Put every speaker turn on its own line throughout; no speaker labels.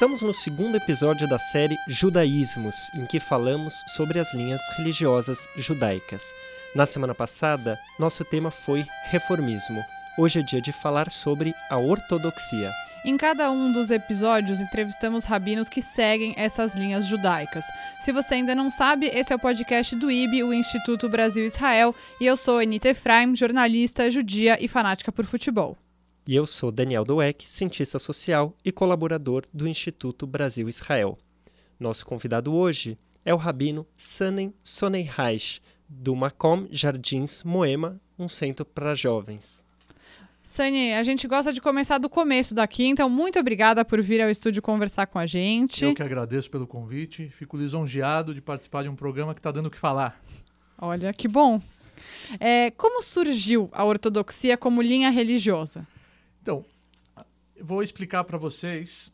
Estamos no segundo episódio da série Judaísmos, em que falamos sobre as linhas religiosas judaicas. Na semana passada, nosso tema foi reformismo. Hoje é dia de falar sobre a ortodoxia.
Em cada um dos episódios, entrevistamos rabinos que seguem essas linhas judaicas. Se você ainda não sabe, esse é o podcast do IB, o Instituto Brasil-Israel, e eu sou Anita Efraim, jornalista, judia e fanática por futebol.
E eu sou Daniel Doeck, cientista social e colaborador do Instituto Brasil-Israel. Nosso convidado hoje é o rabino Sanem Soneireich, do Macom Jardins Moema, um centro para jovens.
Sani, a gente gosta de começar do começo daqui, então muito obrigada por vir ao estúdio conversar com a gente.
Eu que agradeço pelo convite, fico lisonjeado de participar de um programa que está dando o que falar.
Olha, que bom. É, como surgiu a ortodoxia como linha religiosa?
Então, vou explicar para vocês.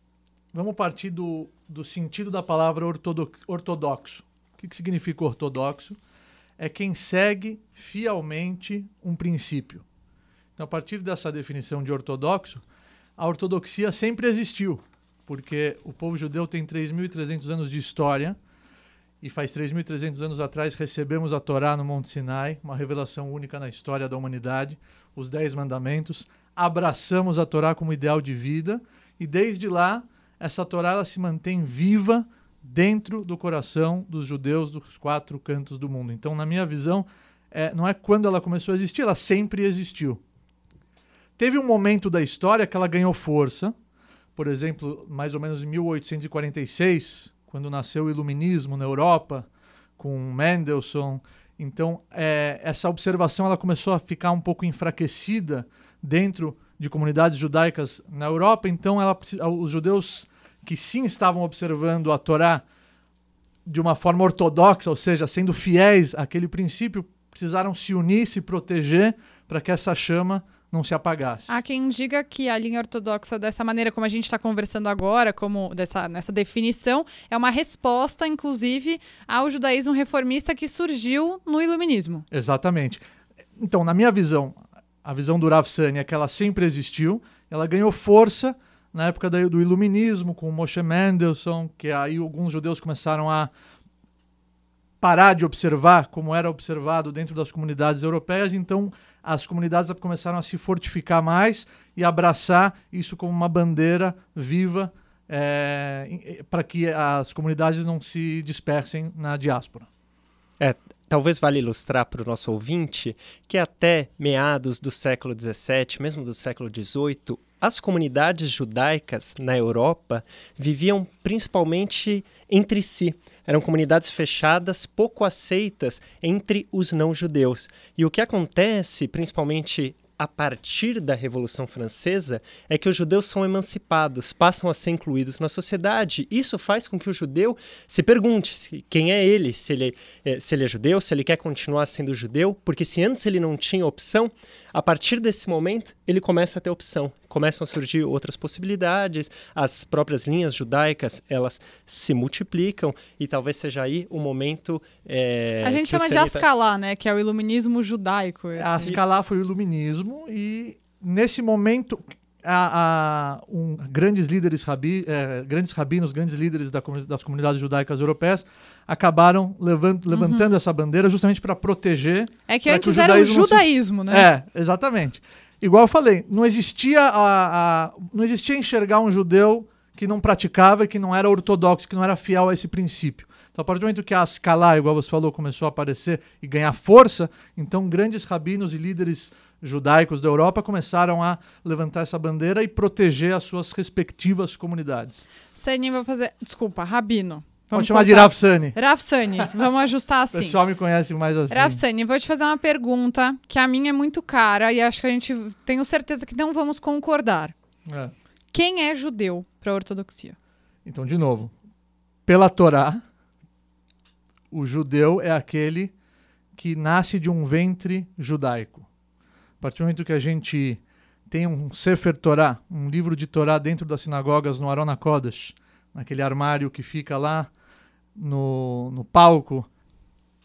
Vamos partir do, do sentido da palavra ortodoxo. O que, que significa ortodoxo? É quem segue fielmente um princípio. Então, a partir dessa definição de ortodoxo, a ortodoxia sempre existiu, porque o povo judeu tem 3.300 anos de história e faz 3.300 anos atrás recebemos a Torá no Monte Sinai, uma revelação única na história da humanidade, os Dez Mandamentos, abraçamos a Torá como ideal de vida e desde lá essa Torá ela se mantém viva dentro do coração dos judeus dos quatro cantos do mundo. Então, na minha visão, é, não é quando ela começou a existir, ela sempre existiu. Teve um momento da história que ela ganhou força, por exemplo, mais ou menos em 1846, quando nasceu o Iluminismo na Europa, com Mendelssohn. Então, é, essa observação ela começou a ficar um pouco enfraquecida dentro de comunidades judaicas na Europa. Então, ela, os judeus que sim estavam observando a Torá de uma forma ortodoxa, ou seja, sendo fiéis àquele princípio, precisaram se unir, se proteger para que essa chama não se apagasse.
Há quem diga que a linha ortodoxa, dessa maneira como a gente está conversando agora, como dessa, nessa definição, é uma resposta, inclusive, ao judaísmo reformista que surgiu no iluminismo.
Exatamente. Então, na minha visão, a visão do Rav Sani é que ela sempre existiu, ela ganhou força na época do iluminismo, com Moshe Mendelssohn, que aí alguns judeus começaram a parar de observar como era observado dentro das comunidades europeias, então as comunidades começaram a se fortificar mais e abraçar isso como uma bandeira viva é, para que as comunidades não se dispersem na diáspora.
É, talvez vale ilustrar para o nosso ouvinte que até meados do século XVII, mesmo do século XVIII, as comunidades judaicas na Europa viviam principalmente entre si. Eram comunidades fechadas, pouco aceitas entre os não-judeus. E o que acontece, principalmente a partir da Revolução Francesa é que os judeus são emancipados, passam a ser incluídos na sociedade. Isso faz com que o judeu se pergunte quem é ele, se ele, é, se ele é judeu, se ele quer continuar sendo judeu, porque se antes ele não tinha opção, a partir desse momento ele começa a ter opção. Começam a surgir outras possibilidades, as próprias linhas judaicas elas se multiplicam e talvez seja aí o momento. É,
a gente chama de Ascalá, né? Que é o iluminismo judaico.
Assim. A Ascalá foi o iluminismo e nesse momento a, a, um, grandes líderes rabi, é, grandes rabinos, grandes líderes da, das comunidades judaicas europeias acabaram levant, uhum. levantando essa bandeira justamente para proteger.
É que antes que o era o judaísmo,
se... né? É, exatamente. Igual eu falei, não existia a, a, não existia enxergar um judeu que não praticava e que não era ortodoxo, que não era fiel a esse princípio. Então, a partir do momento que a escalar, igual você falou, começou a aparecer e ganhar força, então grandes rabinos e líderes judaicos da Europa começaram a levantar essa bandeira e proteger as suas respectivas comunidades.
Sani, vou fazer. Desculpa, rabino.
Vamos Pode chamar de Rafsani.
Rafsani, vamos ajustar assim. O
pessoal me conhece mais assim.
Rafsani, vou te fazer uma pergunta que a minha é muito cara e acho que a gente tenho certeza que não vamos concordar. É. Quem é judeu para a ortodoxia?
Então, de novo, pela Torá, o judeu é aquele que nasce de um ventre judaico. A partir do momento que a gente tem um Sefer Torá, um livro de Torá dentro das sinagogas no Arona Kodesh, naquele armário que fica lá no, no palco,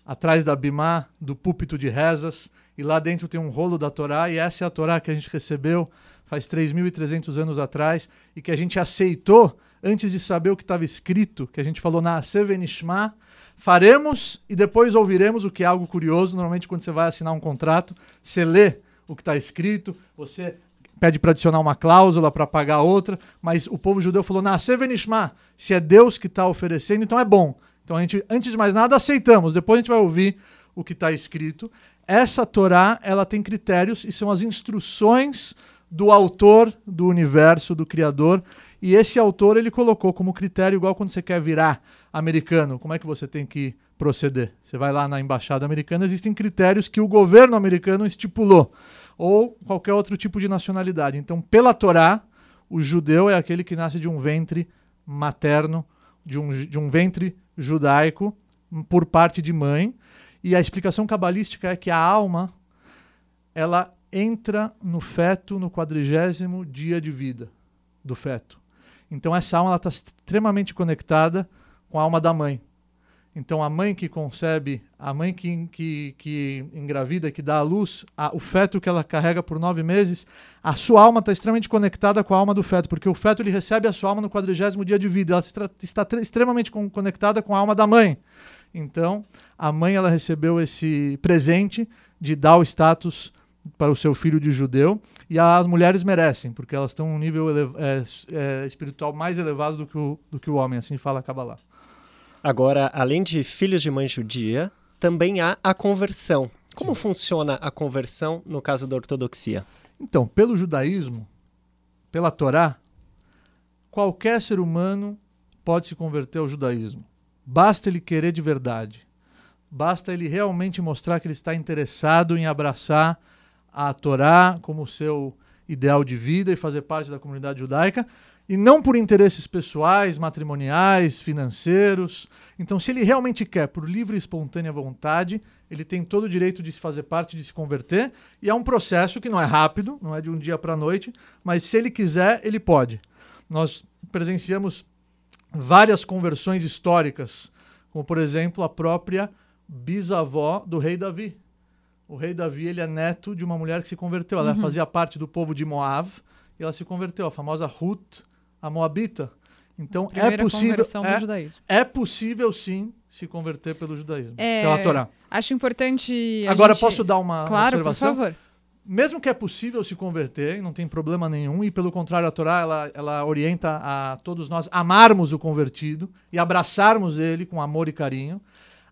atrás da bimá, do púlpito de rezas, e lá dentro tem um rolo da Torá, e essa é a Torá que a gente recebeu faz 3.300 anos atrás e que a gente aceitou antes de saber o que estava escrito, que a gente falou na Sevenishma, faremos e depois ouviremos, o que é algo curioso. Normalmente, quando você vai assinar um contrato, você lê o que está escrito, você pede para adicionar uma cláusula para pagar outra, mas o povo judeu falou: na Sevenishma, se é Deus que está oferecendo, então é bom. Então a gente, antes de mais nada, aceitamos. Depois a gente vai ouvir o que está escrito. Essa Torá, ela tem critérios e são as instruções do autor do universo, do criador. E esse autor ele colocou como critério igual quando você quer virar americano, como é que você tem que proceder? Você vai lá na embaixada americana, existem critérios que o governo americano estipulou ou qualquer outro tipo de nacionalidade. Então, pela Torá, o judeu é aquele que nasce de um ventre materno, de um, de um ventre judaico por parte de mãe. E a explicação cabalística é que a alma ela entra no feto no quadrigésimo dia de vida do feto. Então essa alma está extremamente conectada com a alma da mãe. Então a mãe que concebe, a mãe que, que, que engravida, que dá à luz, a, o feto que ela carrega por nove meses, a sua alma está extremamente conectada com a alma do feto, porque o feto ele recebe a sua alma no quadrigésimo dia de vida. Ela está, extremamente com, conectada com a alma da mãe. Então a mãe ela recebeu esse presente de dar o status para o seu filho de judeu e as mulheres merecem, porque elas estão um nível é, é, espiritual mais elevado do que o, do que o homem, assim fala Kabbalah.
Agora, além de filhos de mãe judia, também há a conversão. Como Sim. funciona a conversão no caso da ortodoxia?
Então, pelo judaísmo, pela Torá, qualquer ser humano pode se converter ao judaísmo. Basta ele querer de verdade. Basta ele realmente mostrar que ele está interessado em abraçar a Torá como seu ideal de vida e fazer parte da comunidade judaica e não por interesses pessoais, matrimoniais, financeiros. Então, se ele realmente quer, por livre e espontânea vontade, ele tem todo o direito de se fazer parte, de se converter, e é um processo que não é rápido, não é de um dia para a noite, mas se ele quiser, ele pode. Nós presenciamos várias conversões históricas, como por exemplo a própria bisavó do rei Davi. O rei Davi ele é neto de uma mulher que se converteu. Ela uhum. fazia parte do povo de Moab e ela se converteu, a famosa Ruth a Moabita. Então é possível. É, é, possível sim se converter pelo judaísmo, é, pela Torá.
Acho importante.
Agora
gente...
posso dar uma
claro,
observação?
Por favor.
Mesmo que é possível se converter, não tem problema nenhum, e pelo contrário, a Torá ela, ela orienta a todos nós amarmos o convertido e abraçarmos ele com amor e carinho.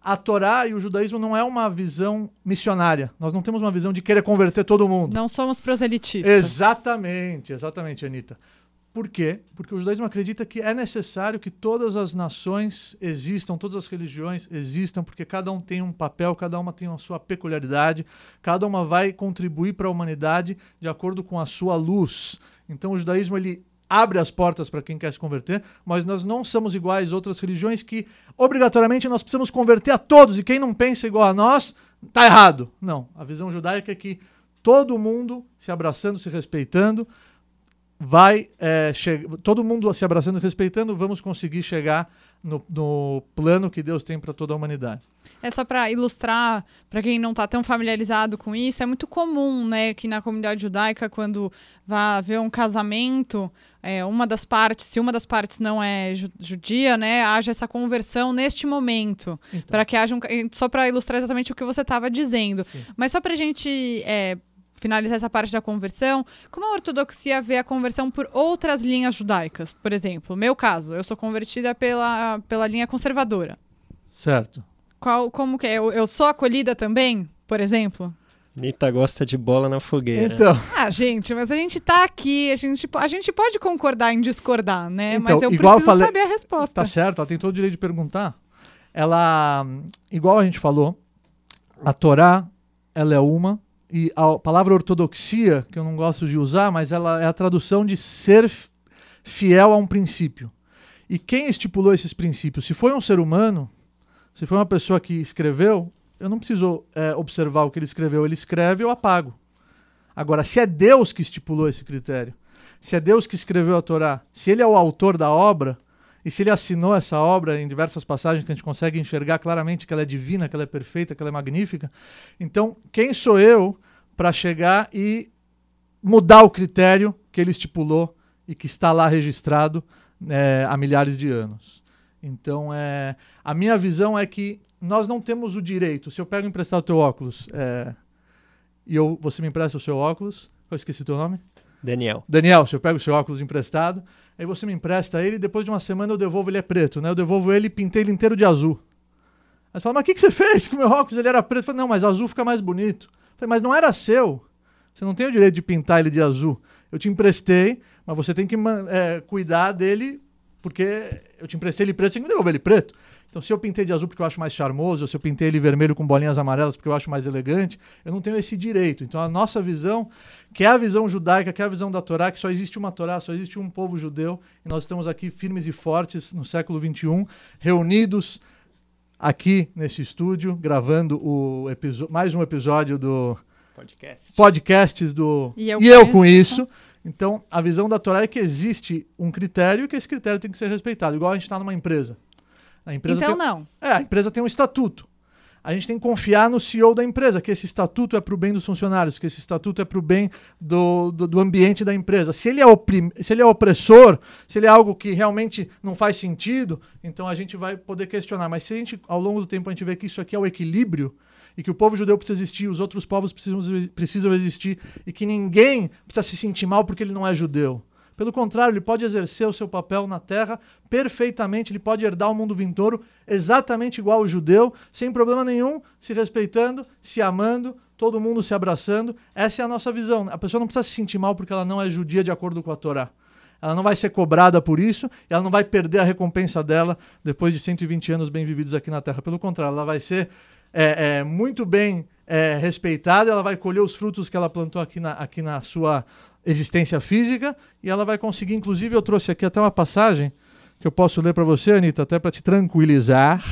A Torá e o judaísmo não é uma visão missionária. Nós não temos uma visão de querer converter todo mundo.
Não somos proselitistas.
Exatamente, exatamente, Anitta. Por quê? Porque o judaísmo acredita que é necessário que todas as nações existam, todas as religiões existam, porque cada um tem um papel, cada uma tem a sua peculiaridade, cada uma vai contribuir para a humanidade de acordo com a sua luz. Então o judaísmo ele abre as portas para quem quer se converter, mas nós não somos iguais a outras religiões que obrigatoriamente nós precisamos converter a todos e quem não pensa igual a nós está errado. Não, a visão judaica é que todo mundo se abraçando, se respeitando, vai é, todo mundo se abraçando e respeitando, vamos conseguir chegar no, no plano que Deus tem para toda a humanidade.
É só para ilustrar, para quem não está tão familiarizado com isso, é muito comum, né, que na comunidade judaica, quando vai haver um casamento, é, uma das partes, se uma das partes não é judia, né, haja essa conversão neste momento, então. para que haja um, só para ilustrar exatamente o que você estava dizendo. Sim. Mas só para a gente é, finalizar essa parte da conversão, como a ortodoxia vê a conversão por outras linhas judaicas? Por exemplo, meu caso, eu sou convertida pela, pela linha conservadora.
Certo.
Qual, como que é? Eu, eu sou acolhida também, por exemplo?
Nita gosta de bola na fogueira.
Então.
Ah, gente, mas a gente tá aqui, a gente, a gente pode concordar em discordar, né? Então, mas eu preciso falei, saber a resposta.
Tá certo, ela tem todo o direito de perguntar. Ela, igual a gente falou, a Torá, ela é uma, e a palavra ortodoxia, que eu não gosto de usar, mas ela é a tradução de ser fiel a um princípio. E quem estipulou esses princípios? Se foi um ser humano, se foi uma pessoa que escreveu, eu não preciso é, observar o que ele escreveu. Ele escreve, eu apago. Agora, se é Deus que estipulou esse critério, se é Deus que escreveu a Torá, se ele é o autor da obra, e se ele assinou essa obra em diversas passagens que a gente consegue enxergar claramente que ela é divina, que ela é perfeita, que ela é magnífica, então quem sou eu para chegar e mudar o critério que ele estipulou e que está lá registrado é, há milhares de anos. Então, é, a minha visão é que nós não temos o direito. Se eu pego emprestar o teu óculos é, e eu, você me empresta o seu óculos, eu esqueci teu nome?
Daniel.
Daniel, se eu pego o seu óculos emprestado, aí você me empresta ele depois de uma semana eu devolvo ele é preto, né? Eu devolvo ele e pintei ele inteiro de azul. Aí você fala, mas o que, que você fez com o meu óculos? Ele era preto. Eu falei, não, mas azul fica mais bonito. Eu falei, mas não era seu. Você não tem o direito de pintar ele de azul. Eu te emprestei, mas você tem que é, cuidar dele, porque eu te emprestei ele preto, você tem que devolver ele preto. Então, se eu pintei de azul porque eu acho mais charmoso, ou se eu pintei ele vermelho com bolinhas amarelas porque eu acho mais elegante, eu não tenho esse direito. Então, a nossa visão, que é a visão judaica, que é a visão da Torá, que só existe uma Torá, só existe um povo judeu, e nós estamos aqui firmes e fortes no século XXI, reunidos aqui nesse estúdio, gravando o mais um episódio do
Podcast.
podcasts do
E eu,
e eu
com isso.
Então, a visão da Torá é que existe um critério e que esse critério tem que ser respeitado, igual a gente está numa empresa. A empresa
Então
tem,
não.
é, a empresa tem um estatuto. A gente tem que confiar no CEO da empresa, que esse estatuto é para o bem dos funcionários, que esse estatuto é para o bem do, do, do ambiente da empresa. Se ele, é oprim, se ele é opressor, se ele é algo que realmente não faz sentido, então a gente vai poder questionar. Mas se a gente, ao longo do tempo, a gente vê que isso aqui é o equilíbrio, e que o povo judeu precisa existir, os outros povos precisam, precisam existir, e que ninguém precisa se sentir mal porque ele não é judeu. Pelo contrário, ele pode exercer o seu papel na terra perfeitamente, ele pode herdar o mundo vindouro exatamente igual o judeu, sem problema nenhum, se respeitando, se amando, todo mundo se abraçando. Essa é a nossa visão. A pessoa não precisa se sentir mal porque ela não é judia de acordo com a Torá. Ela não vai ser cobrada por isso, ela não vai perder a recompensa dela depois de 120 anos bem vividos aqui na Terra. Pelo contrário, ela vai ser é, é, muito bem é, respeitada, ela vai colher os frutos que ela plantou aqui na, aqui na sua existência física e ela vai conseguir. Inclusive, eu trouxe aqui até uma passagem que eu posso ler para você, Anitta, até para te tranquilizar.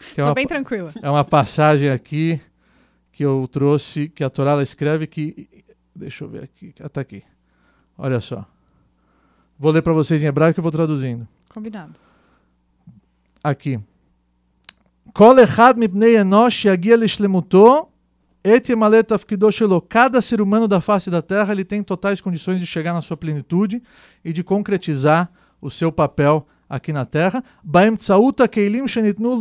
Estou é
bem tranquila.
É uma passagem aqui que eu trouxe, que a Torá escreve que. Deixa eu ver aqui. Está aqui. Olha só. Vou ler para vocês em hebraico e vou traduzindo.
Combinado.
Aqui. Kol echad mipnei enosh yagia lishlemuto Cada ser humano da face da Terra ele tem totais condições de chegar na sua plenitude e de concretizar o seu papel aqui na Terra. Keilim shenitnu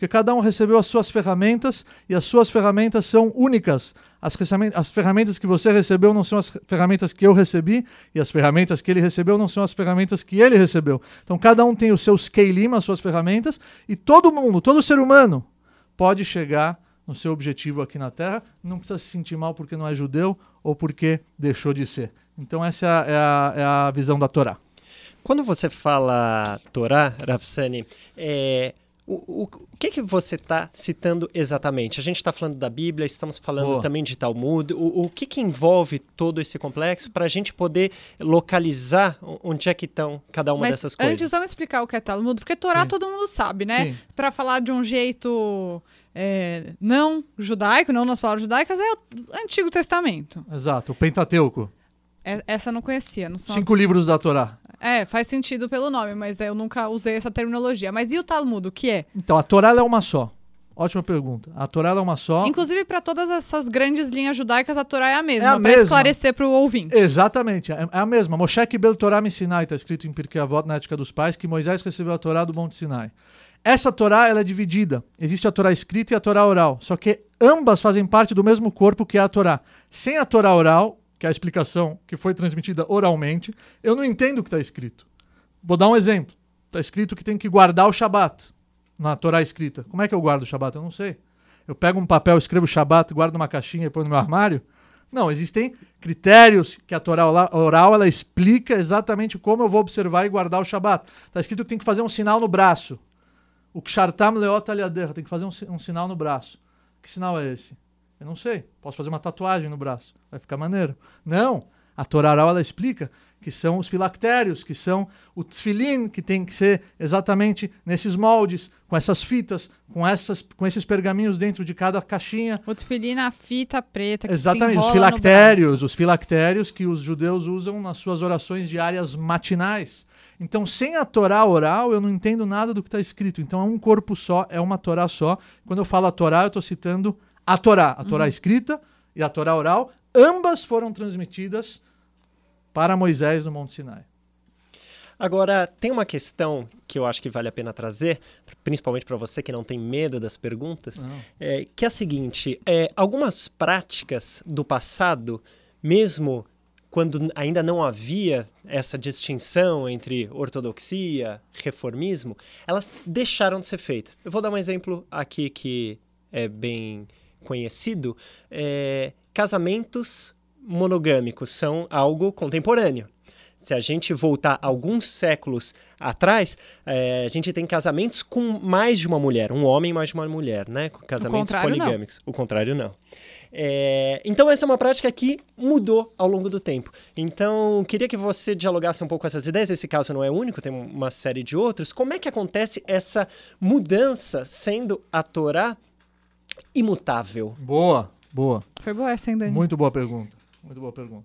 porque cada um recebeu as suas ferramentas e as suas ferramentas são únicas. As, as, ferramentas que você recebeu não são as ferramentas que eu recebi e as ferramentas que ele recebeu não são as ferramentas que ele recebeu. Então cada um tem os seus keilim, as suas ferramentas, e todo mundo, todo ser humano pode chegar no seu objetivo aqui na Terra. Não precisa se sentir mal porque não é judeu ou porque deixou de ser. Então essa é a, é a- é a visão da Torá.
Quando você fala Torá, Rafsani, é, o, o, o que, que você está citando exatamente? A gente está falando da Bíblia, estamos falando
Boa.
também de Talmud. O, o que, que envolve todo esse complexo para a gente poder localizar onde é que estão cada uma
Mas
dessas coisas?
antes vamos explicar o que é Talmud, porque Torá
Sim.
todo mundo sabe, né? Pra falar de um jeito é, não judaico, não nas palavras judaicas, é o Antigo Testamento.
Exato, o Pentateuco.
É- essa eu não conhecia. Não são...
Cinco livros da Torá.
É, faz sentido pelo nome, mas eu nunca usei essa terminologia. Mas e o Talmud, o que é?
Então, a Torá é uma só. Ótima pergunta. A Torá é uma só.
Inclusive, para todas essas grandes linhas judaicas, a Torá é a mesma,
É
para esclarecer para o ouvinte.
Exatamente, é é a mesma. Moshe Kibel Torá me Sinai, está escrito em Pirkei Avot, na Ética dos Pais, que Moisés recebeu a Torá do Monte Sinai. Essa Torá ela é dividida. Existe a Torá escrita e a Torá oral. Só que ambas fazem parte do mesmo corpo que é a Torá. Sem a Torá oral, que é a explicação que foi transmitida oralmente, eu não entendo o que está escrito. Vou dar um exemplo. Está escrito que tem que guardar o Shabat na Torá escrita. Como é que eu guardo o Shabat? Eu não sei. Eu pego um papel, escrevo Shabat, guardo numa caixinha e põe no meu armário? Não, existem critérios que a Torá oral ela explica exatamente como eu vou observar e guardar o Shabat. Está escrito que tem que fazer um sinal no braço. O Kshartam Leot Aliaderra, tem que fazer um, um sinal no braço. Que sinal é esse? Eu não sei. Posso fazer uma tatuagem no braço. Vai ficar maneiro. Não. A Torá oral ela explica que são os filactérios, que são o tefilin, que tem que ser exatamente nesses moldes, com essas fitas, com, essas, com esses pergaminhos dentro de cada caixinha.
O tefilim na fita preta que
Exatamente, os filactérios, os filactérios que os judeus usam nas suas orações diárias matinais. Então, sem a Torá oral, eu não entendo nada do que está escrito. Então, é um corpo só, é uma Torá só. Quando eu falo a Torá, eu estou citando a Torá, a Torá escrita e a Torá oral. Ambas foram transmitidas para Moisés no Monte Sinai.
Agora, tem uma questão que eu acho que vale a pena trazer, principalmente para você que não tem medo das perguntas, é, que é a seguinte: é, algumas práticas do passado, mesmo quando ainda não havia essa distinção entre ortodoxia, reformismo, elas deixaram de ser feitas. Eu vou dar um exemplo aqui que é bem conhecido. É, casamentos monogâmicos são algo contemporâneo. Se a gente voltar alguns séculos atrás, é, a gente tem casamentos com mais de uma mulher, um homem mais de uma mulher, né? Casamentos
o
poligâmicos.
Não.
O contrário, não. É, então, essa é uma prática que mudou ao longo do tempo. Então, queria que você dialogasse um pouco com essas ideias. Esse caso não é único, tem uma série de outros. Como é que acontece essa mudança sendo a Torá imutável?
Boa, boa.
Foi boa essa, hein, Dani?
Muito boa pergunta. Muito boa pergunta.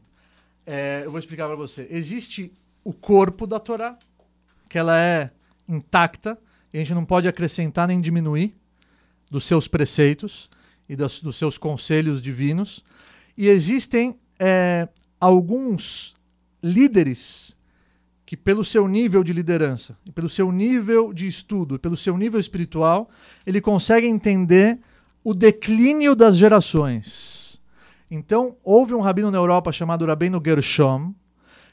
É, eu vou explicar para você. Existe o corpo da Torá, que ela é intacta, e a gente não pode acrescentar nem diminuir dos seus preceitos e das, dos seus conselhos divinos. E existem é, alguns líderes que, pelo seu nível de liderança, pelo seu nível de estudo, pelo seu nível espiritual, ele consegue entender o declínio das gerações. Então, houve um rabino na Europa chamado Rabino Gershom,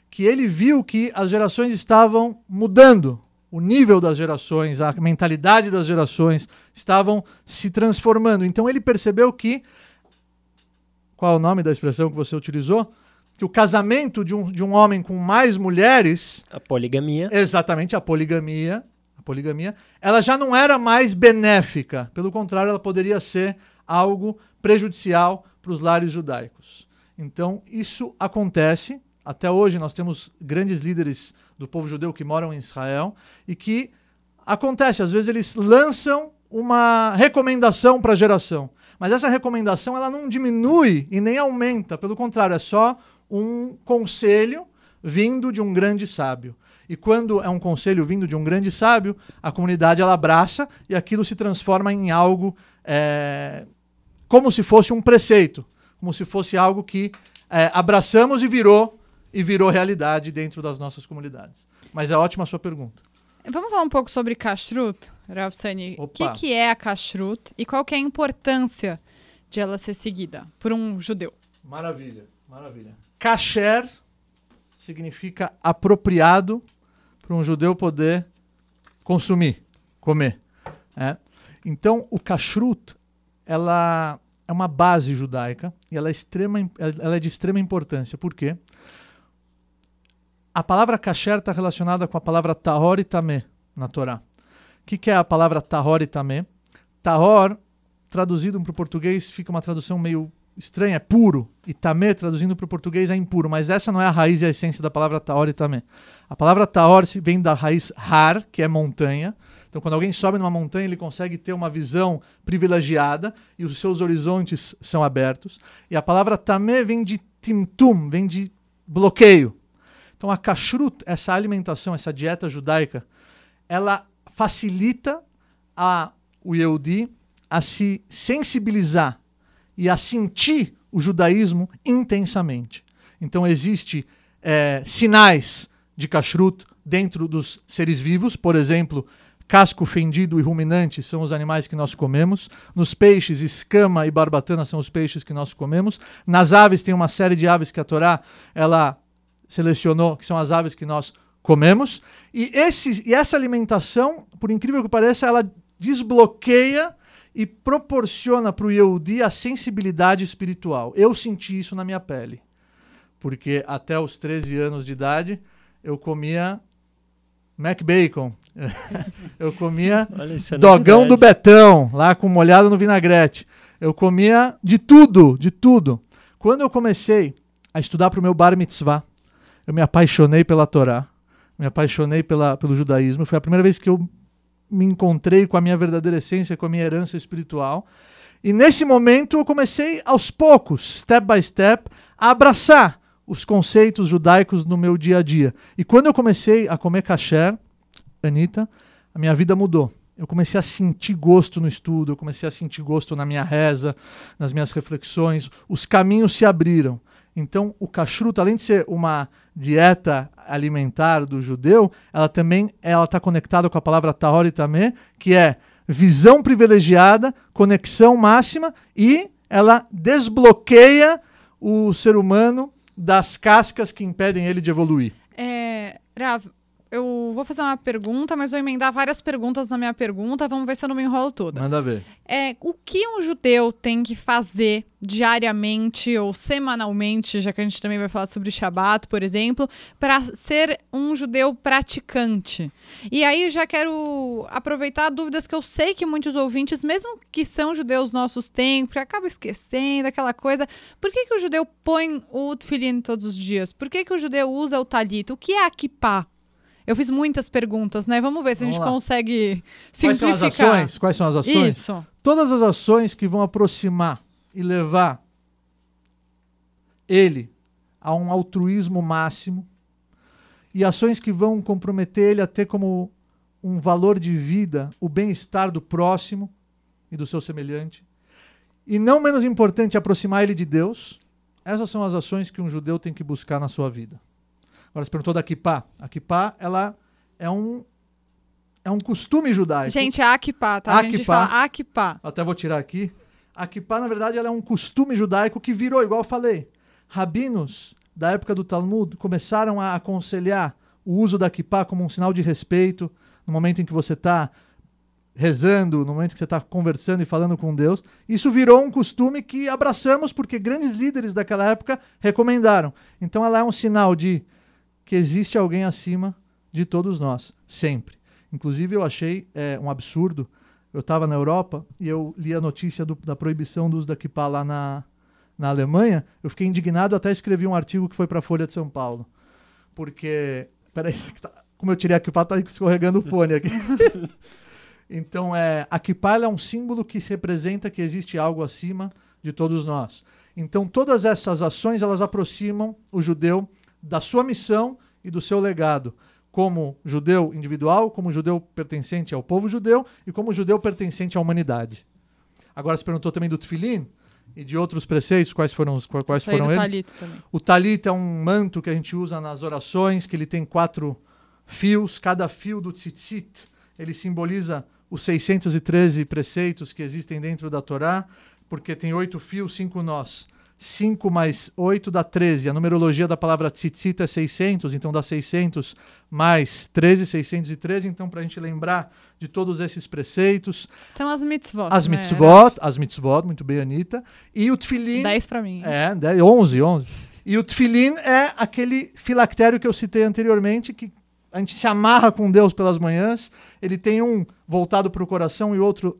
que ele viu que as gerações estavam mudando, o nível das gerações, a mentalidade das gerações estavam se transformando. Então ele percebeu que qual é o nome da expressão que você utilizou? Que o casamento de um, de um homem com mais mulheres,
a poligamia,
exatamente a poligamia, a poligamia, ela já não era mais benéfica. Pelo contrário, ela poderia ser algo prejudicial para os lares judaicos. Então isso acontece. Até hoje nós temos grandes líderes do povo judeu que moram em Israel e que acontece, às vezes eles lançam uma recomendação para a geração, mas essa recomendação ela não diminui e nem aumenta, pelo contrário, é só um conselho vindo de um grande sábio. E quando é um conselho vindo de um grande sábio, a comunidade ela abraça e aquilo se transforma em algo é, como se fosse um preceito, como se fosse algo que é, abraçamos e virou e virou realidade dentro das nossas comunidades. Mas é ótima a sua pergunta.
Vamos falar um pouco sobre kashrut, Rav Sani. O que, que é a kashrut e qual que é a importância de ela ser seguida por um judeu?
Maravilha, maravilha. Kasher significa apropriado para um judeu poder consumir, comer. É? Então, o kashrut, ela é uma base judaica e ela é, extrema, ela é de extrema importância. Por quê? A palavra kasher está relacionada com a palavra tahor e tamé na Torá. O que, que, é a palavra tahor e tamé? Tahor, traduzido para o português, fica uma tradução meio estranha, é puro. E tamé, traduzindo para o português, é impuro. Mas essa não é a raiz e a essência da palavra tahor e tamé. A palavra tahor vem da raiz har, que é montanha. Então, quando alguém sobe numa montanha, ele consegue ter uma visão privilegiada e os seus horizontes são abertos. E a palavra tamé vem de timtum, vem de bloqueio. Então a kashrut, essa alimentação, essa dieta judaica, ela facilita a, o Yehudi a se sensibilizar e a sentir o judaísmo intensamente. Então existe é, sinais de kashrut dentro dos seres vivos, por exemplo, casco fendido e ruminante são os animais que nós comemos. Nos peixes, escama e barbatana são os peixes que nós comemos. Nas aves tem uma série de aves que a Torá ela selecionou, que são as aves que nós comemos. E, esse, e essa alimentação, por incrível que pareça, ela desbloqueia e proporciona para o Yehudi a sensibilidade espiritual. Eu senti isso na minha pele. Porque até os 13 anos de idade eu comia Mac Bacon. eu comia
Olha, é
dogão do Betão, lá com molhado no vinagrete. Eu comia de tudo, de tudo. Quando eu comecei a estudar para o meu bar mitzvah, eu me apaixonei pela Torá, me apaixonei pela, pelo judaísmo. Foi a primeira vez que eu me encontrei com a minha verdadeira essência, com a minha herança espiritual. E nesse momento eu comecei aos poucos, step by step, a abraçar os conceitos judaicos no meu dia a dia. E quando eu comecei a comer kasher, Anitta, a minha vida mudou. Eu comecei a sentir gosto no estudo, eu comecei a sentir gosto na minha reza, nas minhas reflexões, os caminhos se abriram. Então, o kashrut, além de ser uma dieta alimentar do judeu, ela também ela está conectada com a palavra tahor e tamé, que é visão privilegiada, conexão máxima e ela desbloqueia o ser humano das cascas que impedem ele de evoluir.
É, Rav, eu vou fazer uma pergunta, mas vou emendar várias perguntas na minha pergunta. Vamos ver se eu não me enrolo toda.
Manda ver.
É, o que um judeu tem que fazer diariamente ou semanalmente, já que a gente também vai falar sobre Shabat, por exemplo, para ser um judeu praticante? E aí já quero aproveitar dúvidas que eu sei que muitos ouvintes, mesmo que são judeus nossos, têm, porque acaba esquecendo aquela coisa. Por que, que o judeu põe o tefilin todos os dias? Por que, que o judeu usa o talit? O que é a kippah? Eu fiz muitas perguntas, né? Vamos ver se
Vamos
a gente
lá.
consegue
Quais são
simplificar.
as ações? Quais são as ações?
Isso.
Todas as ações que vão aproximar e levar ele a um altruísmo máximo e ações que vão comprometer ele a ter como um valor de vida o bem-estar do próximo e do seu semelhante. E não menos importante, aproximar ele de Deus. Essas são as ações que um judeu tem que buscar na sua vida. Agora, você perguntou da kippah. A kippah, ela é um, é um costume judaico.
Gente, é Akipá, tá? A gente
Akipá.
fala Akipá.
Até vou tirar aqui. A kippah, na verdade, ela é um costume judaico que virou, igual eu falei. Rabinos da época do Talmud começaram a aconselhar o uso da kippah como um sinal de respeito no momento em que você está rezando, no momento que você está conversando e falando com Deus. Isso virou um costume que abraçamos porque grandes líderes daquela época recomendaram. Então ela é um sinal de que existe alguém acima de todos nós, sempre. Inclusive eu achei é, um absurdo. Eu estava na Europa e eu li a notícia do- da proibição do uso da kippah lá na, na Alemanha. Eu fiquei indignado, até escrevi um artigo que foi para a Folha de São Paulo. Porque, peraí, tá- como eu tirei a kippah, tá escorregando o fone aqui. Então, é, a kippah é um símbolo que representa que existe algo acima de todos nós. Então, todas essas ações, elas aproximam o judeu da sua missão e do seu legado, como judeu individual, como judeu pertencente ao povo judeu e como judeu pertencente à humanidade. Agora, você perguntou também do tefilim e de outros preceitos, quais foram, os, quais
aí
foram eles? O talit é um manto que a gente usa nas orações, que ele tem quatro fios. Cada fio do tzitzit, ele simboliza os 613 preceitos que existem dentro da Torá, porque tem oito fios, cinco nós. 5 mais 8 dá 13. A numerologia da palavra tzitzit é 600, então dá 600 mais 13, 613. Então, para a gente lembrar de todos esses preceitos,
São as mitzvot.
as
né?
mitzvot, as mitzvot, muito bem, Anitta, e o tefilim,
10 pra mim.
é, 10, 11, 11. E o tefilim é aquele filactério que eu citei anteriormente, que a gente se amarra com Deus pelas manhãs. Ele tem um voltado para o coração e outro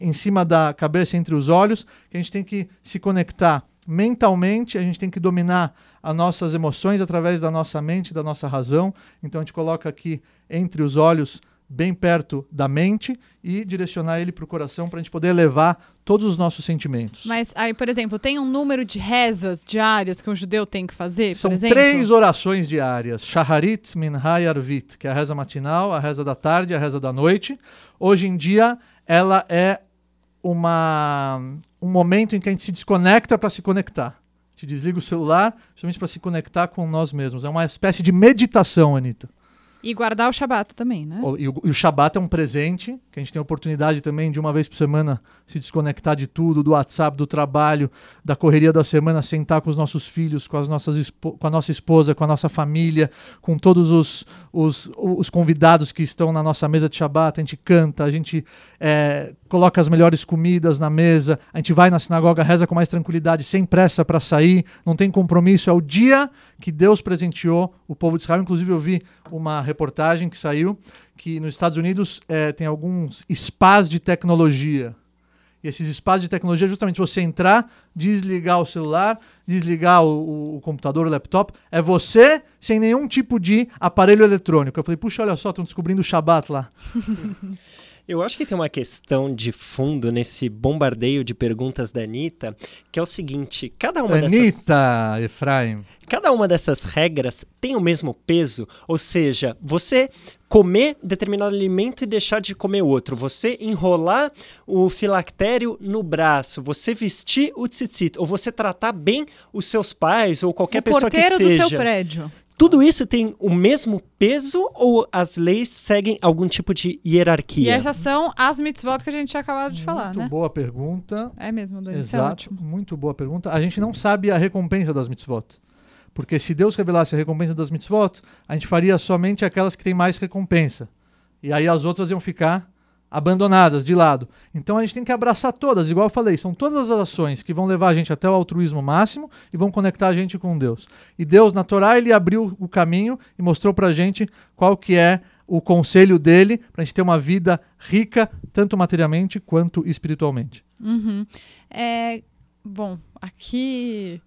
em cima da cabeça, entre os olhos, que a gente tem que se conectar mentalmente, a gente tem que dominar as nossas emoções através da nossa mente, da nossa razão. Então a gente coloca aqui entre os olhos, bem perto da mente, e direcionar ele para o coração para a gente poder levar todos os nossos sentimentos.
Mas aí, por exemplo, tem um número de rezas diárias que um judeu tem que fazer,
São três orações diárias: Shaharit, Minha e Arvit, que é a reza matinal, a reza da tarde e a reza da noite. Hoje em dia, ela é uma, um momento em que a gente se desconecta para se conectar. A gente desliga o celular justamente para se conectar com nós mesmos. É uma espécie de meditação, Anitta.
E guardar o Shabat também, né?
E o, Shabat é um presente, que a gente tem a oportunidade também de uma vez por semana se desconectar de tudo, do WhatsApp, do trabalho, da correria da semana, sentar com os nossos filhos, com, as nossas com a nossa esposa, com a nossa família, com todos os, os, os convidados que estão na nossa mesa de Shabat. A gente canta, a gente é, coloca as melhores comidas na mesa, a gente vai na sinagoga, reza com mais tranquilidade, sem pressa para sair, não tem compromisso. É o dia que Deus presenteou o povo de Israel. Inclusive, eu vi uma reportagem que saiu que nos Estados Unidos eh, tem alguns spas de tecnologia. E esses spas de tecnologia é justamente você entrar, desligar o celular, desligar o- o computador, o laptop. É você sem nenhum tipo de aparelho eletrônico. Eu falei, puxa, olha só, estão descobrindo o Shabat lá.
Eu acho que tem uma questão de fundo nesse bombardeio de perguntas da Anitta, que é o seguinte: cada uma
Anitta,
dessas.
Efraim.
Cada uma dessas regras tem o mesmo peso, ou seja, você comer determinado alimento e deixar de comer outro, você enrolar o filactério no braço, você vestir o tzitzit, ou você tratar bem os seus pais ou qualquer
o
pessoa que
porteiro
seja.
do seu prédio.
Tudo isso tem o mesmo peso ou as leis seguem algum tipo de hierarquia?
E essas são as mitzvot que a gente tinha acabado de falar,
muito
né?
boa pergunta.
É mesmo, Dani, é
Exato,
ótimo.
muito boa pergunta. A gente não sabe a recompensa das mitzvot. Porque se Deus revelasse a recompensa das mitzvot, a gente faria somente aquelas que têm mais recompensa. E aí as outras iam ficar abandonadas, de lado. Então a gente tem que abraçar todas, igual eu falei, são todas as ações que vão levar a gente até o altruísmo máximo e vão conectar a gente com Deus. E Deus, na Torá, ele abriu o caminho e mostrou pra gente qual que é o conselho dele pra gente ter uma vida rica, tanto materialmente quanto espiritualmente.
Uhum. É, bom, aqui.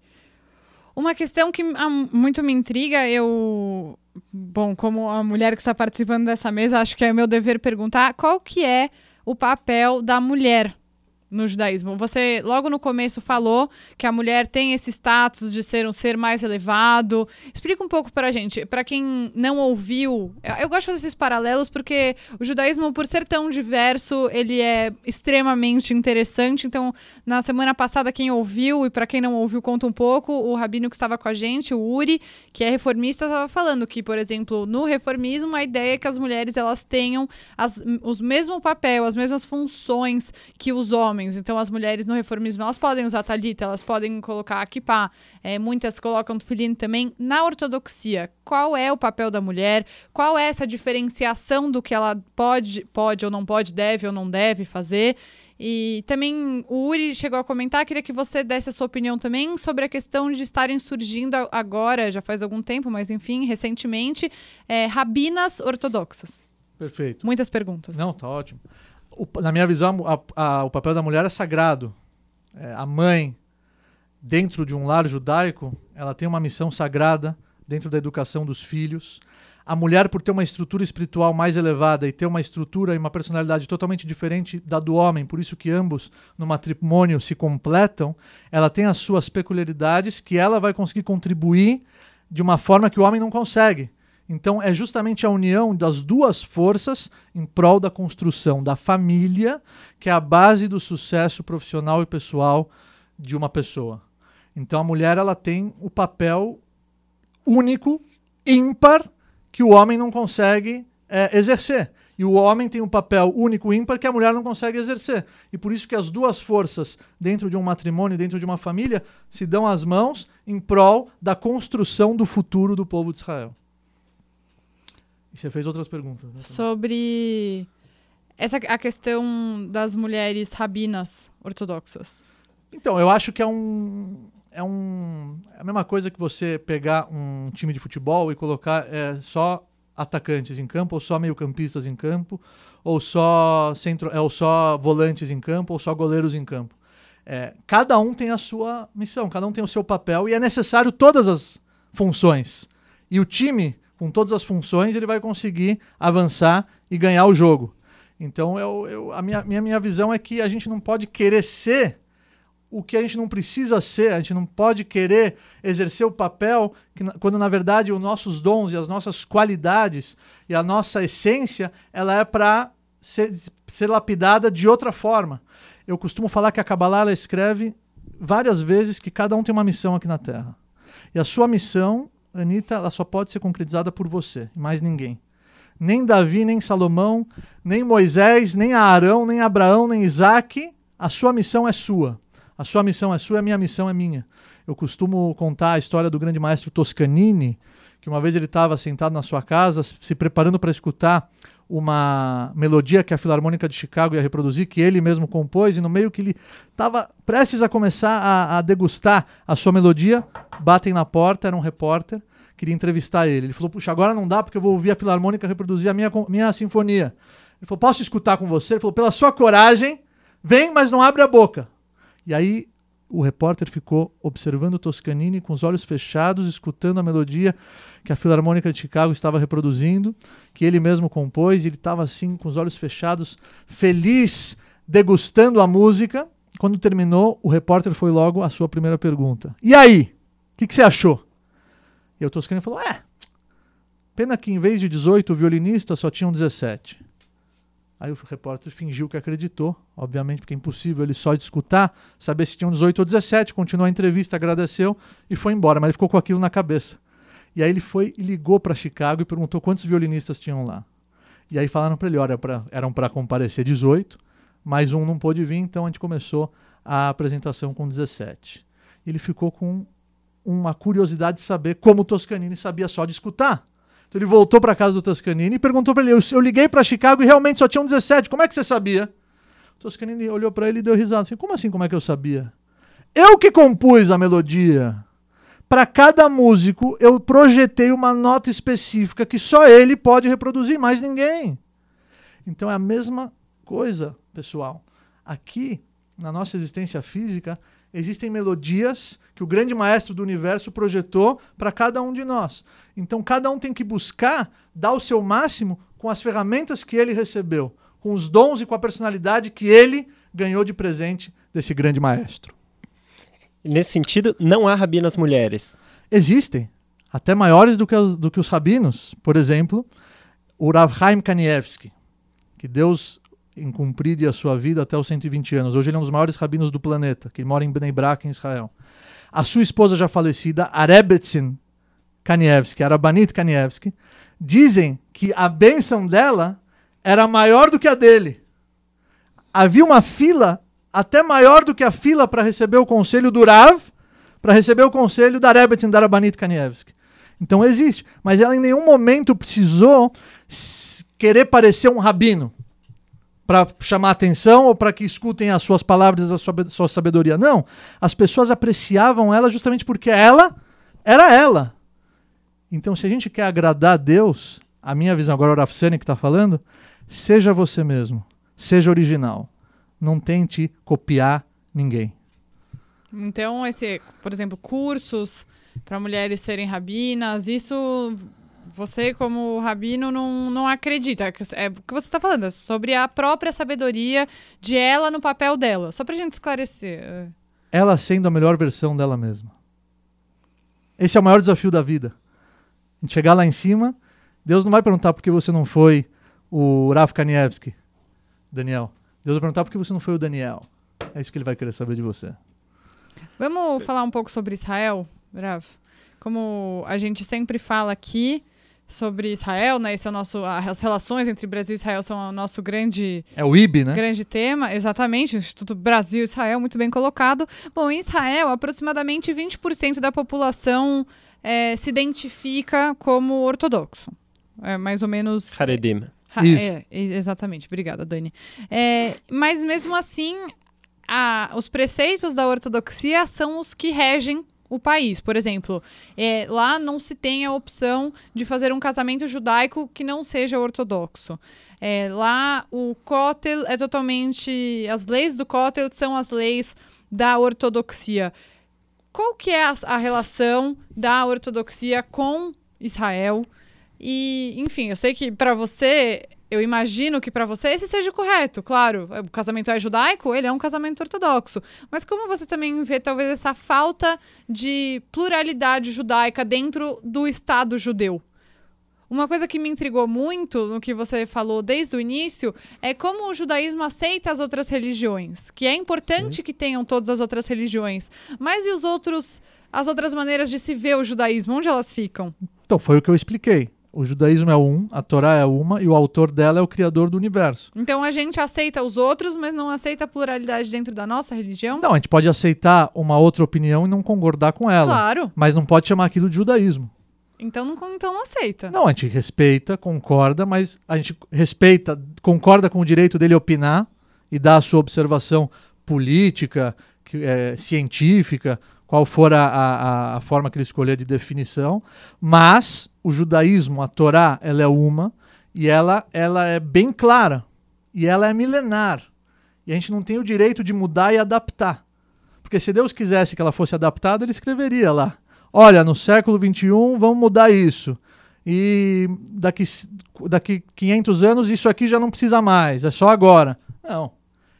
Uma questão que ah, muito me intriga, eu. Bom, como a mulher que está participando dessa mesa, acho que é meu dever perguntar qual que é o papel da mulher no judaísmo. Você logo no começo falou que a mulher tem esse status de ser um ser mais elevado. Explica um pouco pra gente, pra quem não ouviu. Eu, gosto de fazer esses paralelos porque o judaísmo, por ser tão diverso, ele é extremamente interessante. Então, na semana passada, quem ouviu e pra quem não ouviu, conta um pouco. O rabino que estava com a gente, o Uri, que é reformista, estava falando que, por exemplo, no reformismo, a ideia é que as mulheres elas tenham as, os mesmo papel, as mesmas funções que os homens. Então, as mulheres no reformismo, elas podem usar talita, elas podem colocar kippah, é, muitas colocam tefilim também. Na ortodoxia, qual é o papel da mulher? Qual é essa diferenciação do que ela pode, pode ou não pode, deve ou não deve fazer? E também o Uri chegou a comentar, queria que você desse a sua opinião também sobre a questão de estarem surgindo agora, já faz algum tempo, mas enfim, recentemente, é, rabinas ortodoxas.
Perfeito.
Muitas perguntas.
Não, tá ótimo. O, na minha visão, a, a, o papel da mulher é sagrado. É, a mãe, dentro de um lar judaico, ela tem uma missão sagrada dentro da educação dos filhos. A mulher, por ter uma estrutura espiritual mais elevada e ter uma estrutura e uma personalidade totalmente diferente da do homem, por isso que ambos no matrimônio se completam, ela tem as suas peculiaridades que ela vai conseguir contribuir de uma forma que o homem não consegue. Então, é justamente a união das duas forças em prol da construção da família, que é a base do sucesso profissional e pessoal de uma pessoa. Então, a mulher ela tem o papel único, ímpar, que o homem não consegue é, exercer. E o homem tem um papel único, ímpar, que a mulher não consegue exercer. E por isso que as duas forças, dentro de um matrimônio, dentro de uma família, se dão as mãos em prol da construção do futuro do povo de Israel. E você fez outras perguntas, né?
Sobre essa a questão das mulheres rabinas ortodoxas.
Então, eu acho que é um é um é a mesma coisa que você pegar um time de futebol e colocar é, só atacantes em campo, ou só meio-campistas em campo, ou só centro, é, ou só volantes em campo, ou só goleiros em campo. É, cada um tem a sua missão, cada um tem o seu papel e é necessário todas as funções. E o time com todas as funções, ele vai conseguir avançar e ganhar o jogo. Então, eu, eu, a minha, minha, minha visão é que a gente não pode querer ser o que a gente não precisa ser, a gente não pode querer exercer o papel que, quando, na verdade, os nossos dons e as nossas qualidades e a nossa essência, ela é para ser, ser lapidada de outra forma. Eu costumo falar que a Kabbalah ela escreve várias vezes que cada um tem uma missão aqui na Terra. E a sua missão Anitta, ela só pode ser concretizada por você, mais ninguém. Nem Davi, nem Salomão, nem Moisés, nem Arão, nem Abraão, nem Isaac, a sua missão é sua. A sua missão é sua, a minha missão é minha. Eu costumo contar a história do grande maestro Toscanini, que uma vez ele estava sentado na sua casa, se preparando para escutar uma melodia que a Filarmônica de Chicago ia reproduzir, que ele mesmo compôs, e no meio que ele estava prestes a começar a, a, degustar a sua melodia, batem na porta, era um repórter, queria entrevistar ele. Ele falou, puxa, agora não dá porque eu vou ouvir a Filarmônica reproduzir a minha, minha sinfonia. Ele falou, posso escutar com você? Ele falou, pela sua coragem, vem, mas não abre a boca. E aí o repórter ficou observando Toscanini com os olhos fechados, escutando a melodia que a Filarmônica de Chicago estava reproduzindo, que ele mesmo compôs, e ele estava assim, com os olhos fechados, feliz, degustando a música. Quando terminou, o repórter foi logo à sua primeira pergunta. E aí? O que, que, você achou? E o Toscanini falou: É, pena que em vez de 18 violinistas só tinham 17. Aí o repórter fingiu que acreditou, obviamente, porque é impossível ele só de escutar, saber se tinham 18 ou 17, continuou a entrevista, agradeceu e foi embora, mas ele ficou com aquilo na cabeça. E aí ele foi e ligou para Chicago e perguntou quantos violinistas tinham lá. E aí falaram para ele, olha, pra, eram para comparecer 18, mas um não pôde vir, então a gente começou a apresentação com 17. Ele ficou com uma curiosidade de saber como Toscanini sabia só de escutar. Ele voltou para casa do Toscanini e perguntou para ele: eu, eu liguei para Chicago e realmente só tinham 17, como é que você sabia? O Toscanini olhou para ele e deu risada. Assim, como assim, como é que eu sabia? Eu que compus a melodia. Para cada músico, eu projetei uma nota específica que só ele pode reproduzir, mais ninguém. Então é a mesma coisa, pessoal. Aqui, na nossa existência física, existem melodias que o grande maestro do universo projetou para cada um de nós. Então cada um tem que buscar dar o seu máximo com as ferramentas que ele recebeu, com os dons e com a personalidade que ele ganhou de presente desse grande maestro.
Nesse sentido, não há rabinas mulheres.
Existem, até maiores do que, os, do que os rabinos. Por exemplo, o Rav Chaim Kanievski, que Deus em cumprir a sua vida até os 120 anos. Hoje ele é um dos maiores rabinos do planeta, que mora em Bnei Brak, em Israel. A sua esposa já falecida, Arebetzin Kanievski, Arabanit Kanievski, dizem que a bênção dela era maior do que a dele. Havia uma fila até maior do que a fila para receber o conselho do Rav, para receber o conselho da Rebetzin da Arabanit Kanievski. Então existe, mas ela em nenhum momento precisou querer parecer um rabino para chamar atenção ou para que escutem as suas palavras, a sua, sabedoria. Não. As pessoas apreciavam ela justamente porque ela era ela. Então, se a gente quer agradar a Deus, a minha visão, agora o Rafsani que está falando, seja você mesmo. Seja original. Não tente copiar ninguém.
Então, esse, por exemplo, cursos para mulheres serem rabinas, isso você, como rabino, não, não acredita. É o que você está falando, é sobre a própria sabedoria de ela no papel dela. Só para a gente esclarecer. É.
Ela sendo a melhor versão dela mesma. Esse é o maior desafio da vida. A gente chegar lá em cima, Deus não vai perguntar por que você não foi o Raf Kanievski, Daniel. Deus vai perguntar por que você não foi o Daniel. É isso que ele vai querer saber de você.
Vamos falar um pouco sobre Israel, Rav? Como a gente sempre fala aqui, sobre Israel, né? Esse é o nosso as relações entre Brasil e Israel são o nosso grande
é o IB, né?
Grande tema, exatamente, o Instituto Brasil Israel muito bem colocado. Bom, em Israel, aproximadamente 20% da população é, se identifica como ortodoxo. É mais ou menos
Haredim.
É, exatamente. Obrigada, Dani. É, mas mesmo assim, a, os preceitos da ortodoxia são os que regem o país. Por exemplo, é, lá não se tem a opção de fazer um casamento judaico que não seja ortodoxo. É, lá o Kotel é totalmente. As leis do Kotel são as leis da ortodoxia. Qual que é a, a relação da ortodoxia com Israel? E, enfim, eu sei que para você eu imagino que para você esse seja o correto, claro. O casamento é judaico, ele é um casamento ortodoxo. Mas como você também vê talvez essa falta de pluralidade judaica dentro do Estado judeu? Uma coisa que me intrigou muito no que você falou desde o início é como o judaísmo aceita as outras religiões, que é importante Sim. que tenham todas as outras religiões. Mas e os outros as outras maneiras de se ver o judaísmo, onde elas ficam?
Então, foi o que eu expliquei o judaísmo é um, a Torá é uma e o autor dela é o criador do universo.
Então a gente aceita os outros, mas não aceita a pluralidade dentro da nossa religião?
Não, a gente pode aceitar uma outra opinião e não concordar com ela.
Claro.
Mas não pode chamar aquilo de judaísmo.
Então não, então não aceita.
Não, a gente respeita, concorda, mas a gente respeita, concorda com o direito dele opinar e dar a sua observação política, que, é, científica, qual for a, a, a, forma que ele escolher de definição, mas o judaísmo, a Torá, ela é uma e ela, ela é bem clara e ela é milenar. E a gente não tem o direito de mudar e adaptar. Porque se Deus quisesse que ela fosse adaptada, ele escreveria lá. Olha, no século XXI vamos mudar isso. E daqui, daqui 500 anos isso aqui já não precisa mais, é só agora. Não.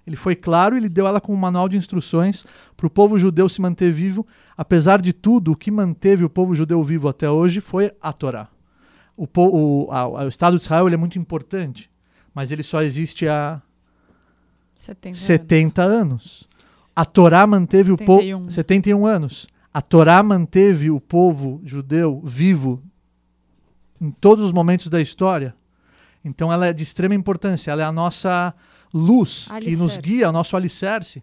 Ele foi claro, ele deu ela com um manual de instruções para o povo judeu se manter vivo. Apesar de tudo, o que manteve o povo judeu vivo até hoje foi a Torá. O, o, a, o Estado de Israel é muito importante, mas ele só existe há
70,
70 anos. anos. A Torá manteve 71. o povo. 71 anos. A Torá manteve o povo judeu vivo em todos os momentos da história. Então ela é de extrema importância, ela é a nossa luz alicerce. que nos guia, o nosso alicerce.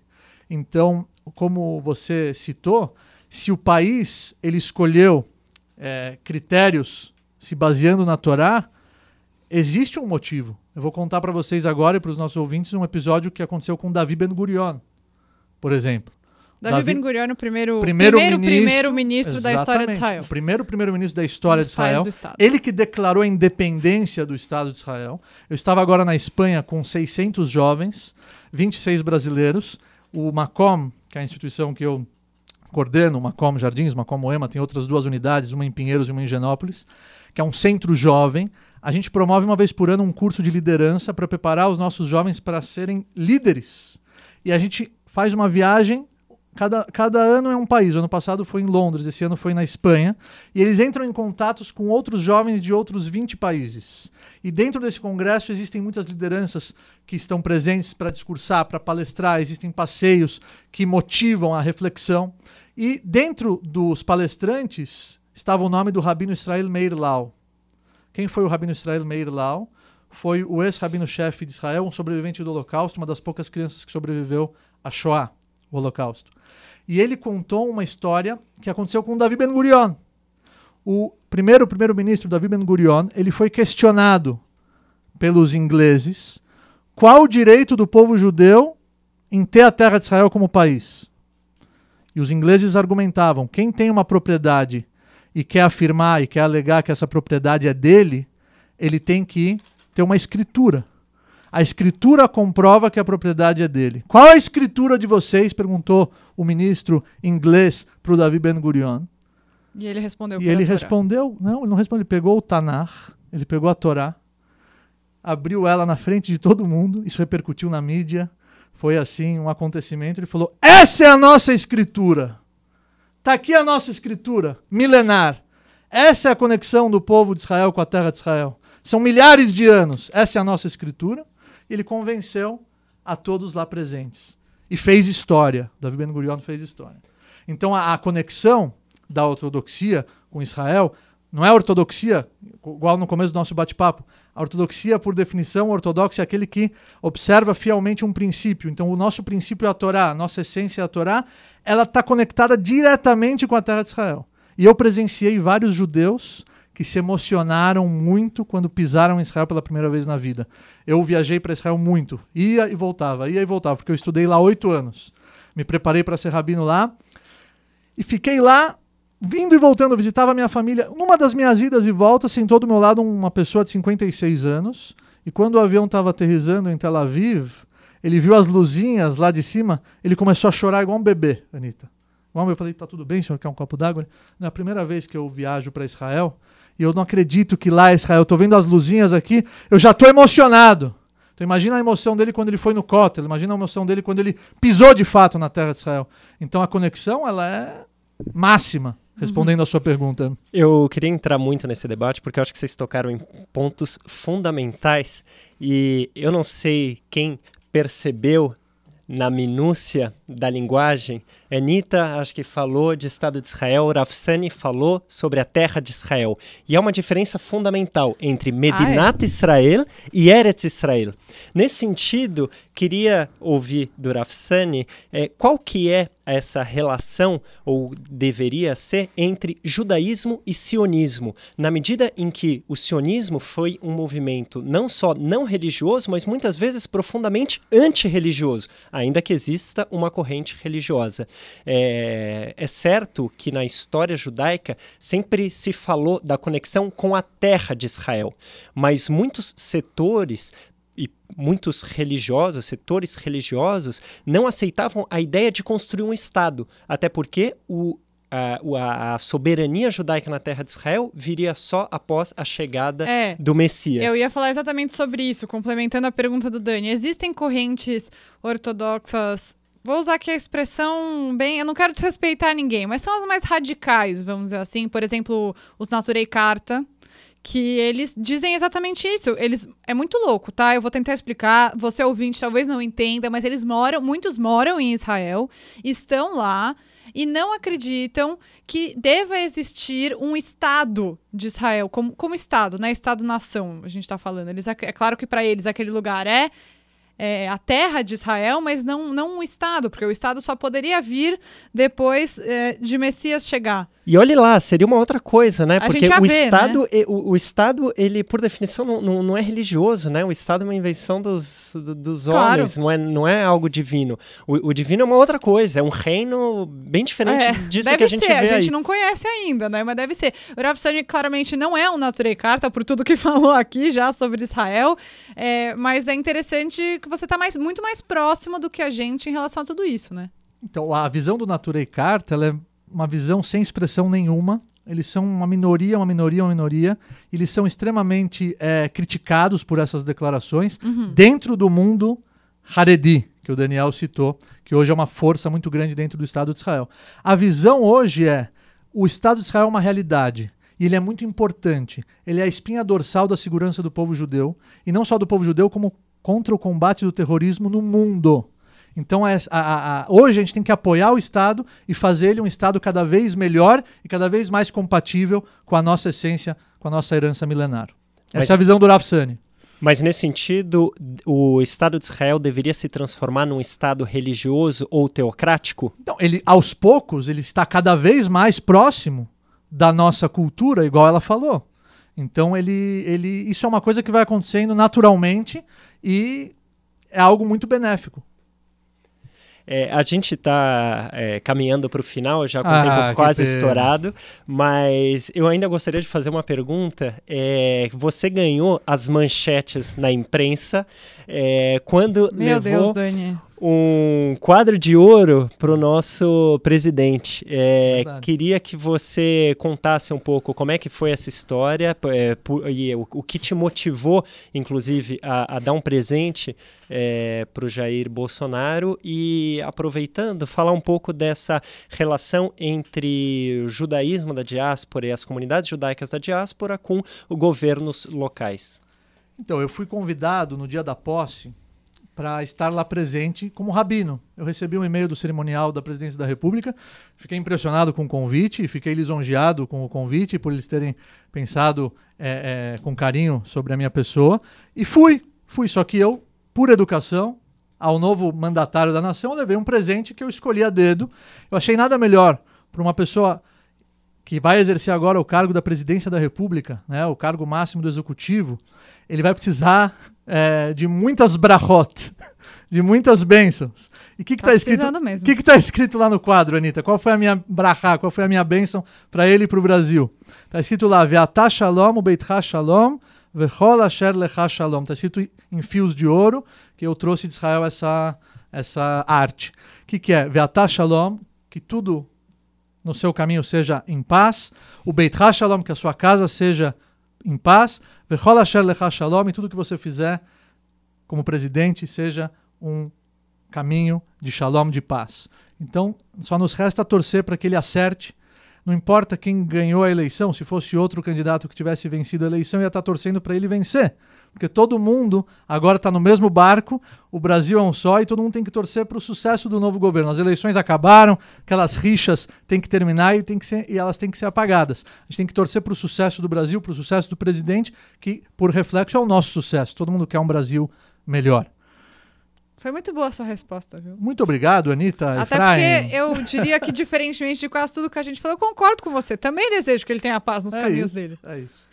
Então, como você citou, se o país ele escolheu é, critérios se baseando na Torá, existe um motivo. Eu vou contar para vocês agora e para os nossos ouvintes um episódio que aconteceu com Davi Ben Gurion, por exemplo.
Davi, Davi Ben Gurion, o primeiro, primeiro, primeiro ministro, primeiro ministro da história de Israel.
O primeiro primeiro-ministro da história Dos de Israel. Ele que declarou a independência do Estado de Israel. Eu estava agora na Espanha com 600 jovens, 26 brasileiros. O Macom, que é a instituição que eu coordeno, Macom Jardins, Macom Moema, tem outras duas unidades, uma em Pinheiros e uma em Genópolis, que é um centro jovem. A gente promove uma vez por ano um curso de liderança para preparar os nossos jovens para serem líderes. E a gente faz uma viagem Cada, cada ano é um país. O ano passado foi em Londres, esse ano foi na Espanha. E eles entram em contatos com outros jovens de outros 20 países. E dentro desse congresso existem muitas lideranças que estão presentes para discursar, para palestrar, existem passeios que motivam a reflexão. E dentro dos palestrantes estava o nome do Rabino Israel Meir Lau. Quem foi o Rabino Israel Meir Lau? Foi o ex-rabino-chefe de Israel, um sobrevivente do Holocausto, uma das poucas crianças que sobreviveu à Shoah, o Holocausto. E ele contou uma história que aconteceu com Davi Ben Gurion. O primeiro primeiro-ministro Davi Ben Gurion, ele foi questionado pelos ingleses qual o direito do povo judeu em ter a terra de Israel como país. E os ingleses argumentavam: quem tem uma propriedade e quer afirmar e quer alegar que essa propriedade é dele, ele tem que ter uma escritura. A escritura comprova que a propriedade é dele. Qual a escritura de vocês? perguntou o ministro inglês para o Davi Ben Gurion.
E ele respondeu.
E ele respondeu, não, ele não respondeu, ele pegou o Tanar, ele pegou a Torá, abriu ela na frente de todo mundo, isso repercutiu na mídia, foi assim um acontecimento, ele falou: "Essa é a nossa escritura. Está aqui a nossa escritura milenar. Essa é a conexão do povo de Israel com a terra de Israel. São milhares de anos. Essa é a nossa escritura ele convenceu a todos lá presentes. E fez história. Davi Ben Gurion fez história. Então a, a conexão da ortodoxia com Israel não é ortodoxia, igual no começo do nosso bate-papo. A ortodoxia, por definição, ortodoxo é aquele que observa fielmente um princípio. Então, o nosso princípio é a Torá, a nossa essência é a Torá, ela está conectada diretamente com a terra de Israel. E eu presenciei vários judeus que se emocionaram muito quando pisaram em Israel pela primeira vez na vida. Eu viajei para Israel muito, ia e voltava, ia e voltava, porque eu estudei lá oito anos. Me preparei para ser rabino lá e fiquei lá, vindo e voltando, visitava minha família. Numa das minhas idas e voltas, sentou do meu lado uma pessoa de 56 anos, e quando o avião estava aterrizando em Tel Aviv, ele viu as luzinhas lá de cima, ele começou a chorar igual um bebê, Anitta. Eu falei, tá tudo bem, senhor, quer um copo d'água? Na primeira vez que eu viajo para Israel, e eu não acredito que lá é Israel, eu estou vendo as luzinhas aqui, eu já estou emocionado. Então imagina a emoção dele quando ele foi no Kotel, imagina a emoção dele quando ele pisou de fato na terra de Israel. Então a conexão ela é máxima, respondendo uhum. a sua pergunta.
Eu queria entrar muito nesse debate porque eu acho que vocês tocaram em pontos fundamentais e eu não sei quem percebeu na minúcia da linguagem, Anitta acho que falou de Estado de Israel, Rafsani falou sobre a terra de Israel. E há uma diferença fundamental entre Medinat ah, é? Israel e Eretz Israel. Nesse sentido, queria ouvir do Rafsani é, qual que é essa relação, ou deveria ser, entre judaísmo e sionismo, na medida em que o sionismo foi um movimento não só não religioso, mas muitas vezes profundamente antirreligioso, ainda que exista uma corrente religiosa. É, é certo que na história judaica sempre se falou da conexão com a terra de Israel, mas muitos setores e muitos religiosos, setores religiosos, não aceitavam a ideia de construir um Estado, até porque o, a, a, soberania judaica na terra de Israel viria só após a chegada é, do Messias.
Eu ia falar exatamente sobre isso, complementando a pergunta do Dani. Existem correntes ortodoxas vou usar aqui a expressão bem. Eu não quero desrespeitar ninguém, mas são as mais radicais, vamos dizer assim. Por exemplo, os Naturei Carta, que eles dizem exatamente isso. Eles é muito louco, tá? Eu vou tentar explicar. Você ouvinte talvez não entenda, mas eles moram, muitos moram em Israel, estão lá e não acreditam que deva existir um Estado de Israel como, como Estado, né? Estado-nação, a gente está falando. Eles, é claro que para eles aquele lugar é é, a terra de Israel, mas não, não um Estado, porque o Estado só poderia vir depois é, de Messias chegar.
E olhe lá, seria uma outra coisa, né? A Porque o vê, Estado, né? o, o, Estado, ele, por definição, não, não, não, é religioso, né? O Estado é uma invenção dos, do, dos claro. homens, não é, não é algo divino. O, o, divino é uma outra coisa, é um reino bem diferente é, disso que a gente
ser.
vê
A gente
aí.
não conhece ainda, né? Mas deve ser. O Rav Sani claramente não é um naturei carta, por tudo que falou aqui já sobre Israel, é, mas é interessante que você está mais, muito mais próximo do que a gente em relação a tudo isso, né?
Então, a visão do naturei carta, ela é uma visão sem expressão nenhuma. Eles são uma minoria, uma minoria, uma minoria. Eles são extremamente é, criticados por essas declarações uhum. dentro do mundo Haredi, que o Daniel citou, que hoje é uma força muito grande dentro do Estado de Israel. A visão hoje é o Estado de Israel é uma realidade e ele é muito importante. Ele é a espinha dorsal da segurança do povo judeu e não só do povo judeu, como contra o combate do terrorismo no mundo. Então, é, a, a, hoje a gente tem que apoiar o Estado e fazer ele um Estado cada vez melhor e cada vez mais compatível com a nossa essência, com a nossa herança milenar. Essa Mas, é a visão do Rafsani.
Mas nesse sentido, o Estado de Israel deveria se transformar num Estado religioso ou teocrático?
Então, ele, aos poucos, ele está cada vez mais próximo da nossa cultura, igual ela falou. Então, ele, ele, isso é uma coisa que vai acontecendo naturalmente e é algo muito benéfico.
É, a gente está é, caminhando para o final, já com ah, o tempo quase estourado, mas eu ainda gostaria de fazer uma pergunta. É, você ganhou as manchetes na imprensa é, quando
Meu
levou
Deus, Dani
um quadro de ouro para o nosso presidente. É, queria que você contasse um pouco como é que foi essa história é, por, e o, o, que te motivou, inclusive, a, a dar um presente é, para o Jair Bolsonaro e, aproveitando, falar um pouco dessa relação entre o judaísmo da diáspora e as comunidades judaicas da diáspora com os governos locais.
Então, eu fui convidado no dia da posse para estar lá presente como rabino. Eu recebi um e-mail do cerimonial da Presidência da República, fiquei impressionado com o convite, fiquei lisonjeado com o convite por eles terem pensado é, é, com carinho sobre a minha pessoa e fui, fui. Só que eu, por educação, ao novo mandatário da nação, levei um presente que eu escolhi a dedo. Eu achei nada melhor para uma pessoa que vai exercer agora o cargo da presidência da República, né, o cargo máximo do executivo, ele vai precisar é, de muitas brachot, de muitas bênçãos. E o que está tá escrito? O que está escrito lá no quadro, Anitta? Qual foi a minha brachá? Qual foi a minha bênção para ele e para o Brasil? Está escrito lá: Ve'atah shalom, beitcha shalom, vechol asher lecha shalom. Está escrito em fios de ouro que eu trouxe de Israel essa essa arte. O que, que é? Ve'atah shalom, que tudo no seu caminho seja em paz. O beitcha shalom, que a sua casa seja em paz. Vechol asher shalom, e tudo que você fizer como presidente seja um caminho de shalom, de paz. Então, só nos resta torcer para que ele acerte não importa quem ganhou a eleição, se fosse outro candidato que tivesse vencido a eleição, ia estar torcendo para ele vencer. Porque todo mundo agora está no mesmo barco, o Brasil é um só e todo mundo tem que torcer para o sucesso do novo governo. As eleições acabaram, aquelas rixas têm que terminar e, tem que ser, e elas têm que ser apagadas. A gente tem que torcer para o sucesso do Brasil, para o sucesso do presidente, que, por reflexo, é o nosso sucesso. Todo mundo quer um Brasil melhor.
Foi muito boa a sua resposta, viu?
Muito obrigado, Anitta.
Até Efraim. porque eu diria que, diferentemente de quase tudo que a gente falou, eu concordo com você. Também desejo que ele tenha paz nos é caminhos
isso,
dele.
É isso.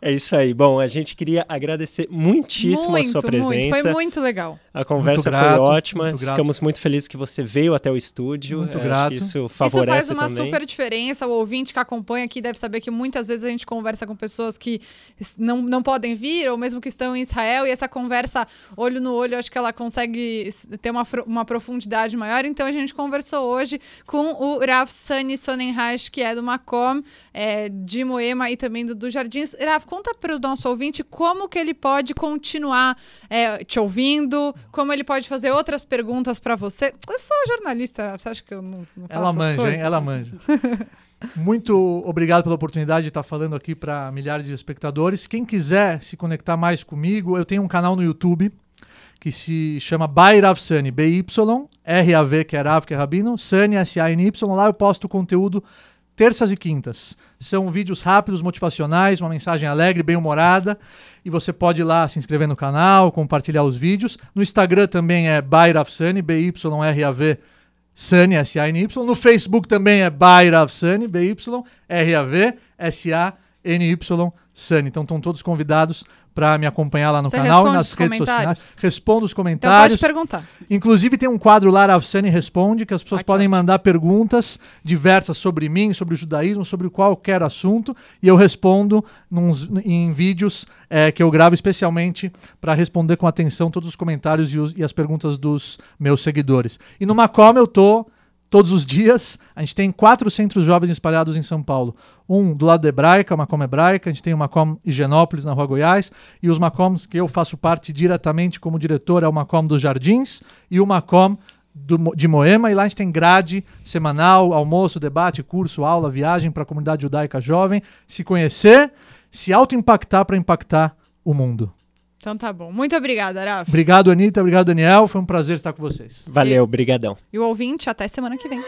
É isso aí. Bom, a gente queria agradecer muitíssimo
muito,
a sua presença.
Muito, foi muito legal.
A conversa
grato,
foi ótima.
muito grato.
Ficamos muito felizes que você veio até o estúdio.
Muito
acho
grato.
que isso
Isso
favorece
faz uma
também.
super diferença. O ouvinte que acompanha aqui deve saber que muitas vezes a gente conversa com pessoas que não, não podem vir, ou mesmo que estão em Israel, e essa conversa olho no olho, acho que ela consegue ter uma, uma profundidade maior. Então a gente conversou hoje com o Rav Sani Sonnenreich, que é do Macom, é, de Moema e também do, do Jardins. Rav, conta para o nosso ouvinte como que ele pode continuar é, te ouvindo, como ele pode fazer outras perguntas para você. Eu sou jornalista, você acha que eu não, não faço
Ela manja,
coisas?
hein? Ela manja. Muito obrigado pela oportunidade de estar falando aqui para milhares de espectadores. Quem quiser se conectar mais comigo, eu tenho um canal no YouTube que se chama By Rav Sani, BY, R-A-V, que é Rav, que é Rabino, Sani, S-A-N-Y. Lá eu posto conteúdo terças e quintas. São vídeos rápidos, motivacionais, uma mensagem alegre, bem-humorada. E você pode ir lá se inscrever no canal, compartilhar os vídeos. No Instagram também é By Rav Sani, B-Y-R-A-V, Sani, S-A-N-Y. No Facebook também é By Rav Sani, B-Y-R-A-V, S-A-N-Y, Sani. Então estão todos convidados para me acompanhar lá no
Você
canal e nas redes
comentários?
sociais. Respondo os
Então pode
comentários.
perguntar.
Inclusive tem um quadro lá, Rav Sani Responde, que as pessoas
Aqui,
podem mandar perguntas diversas sobre mim, sobre o judaísmo, sobre qualquer assunto, e eu respondo nos- em vídeos eh, que eu gravo especialmente para responder com atenção todos os comentários e, os- e as perguntas dos meus seguidores. E no Macom eu tô todos os dias. A gente tem quatro centros jovens espalhados em São Paulo. Um do lado da Hebraica, Macom Hebraica, a gente tem o Macom Higienópolis, na Rua Goiás, e os Macoms que eu faço parte diretamente como diretor é o Macom dos Jardins e o Macom do de Moema, e lá a gente tem grade semanal, almoço, debate, curso, aula, viagem para a comunidade judaica jovem, se conhecer, se auto-impactar para impactar o mundo.
Então tá bom. Muito obrigada, Rafa.
Obrigado, Anitta, obrigado, Daniel, foi um prazer estar com vocês.
Valeu, brigadão.
E o ouvinte, até semana que vem.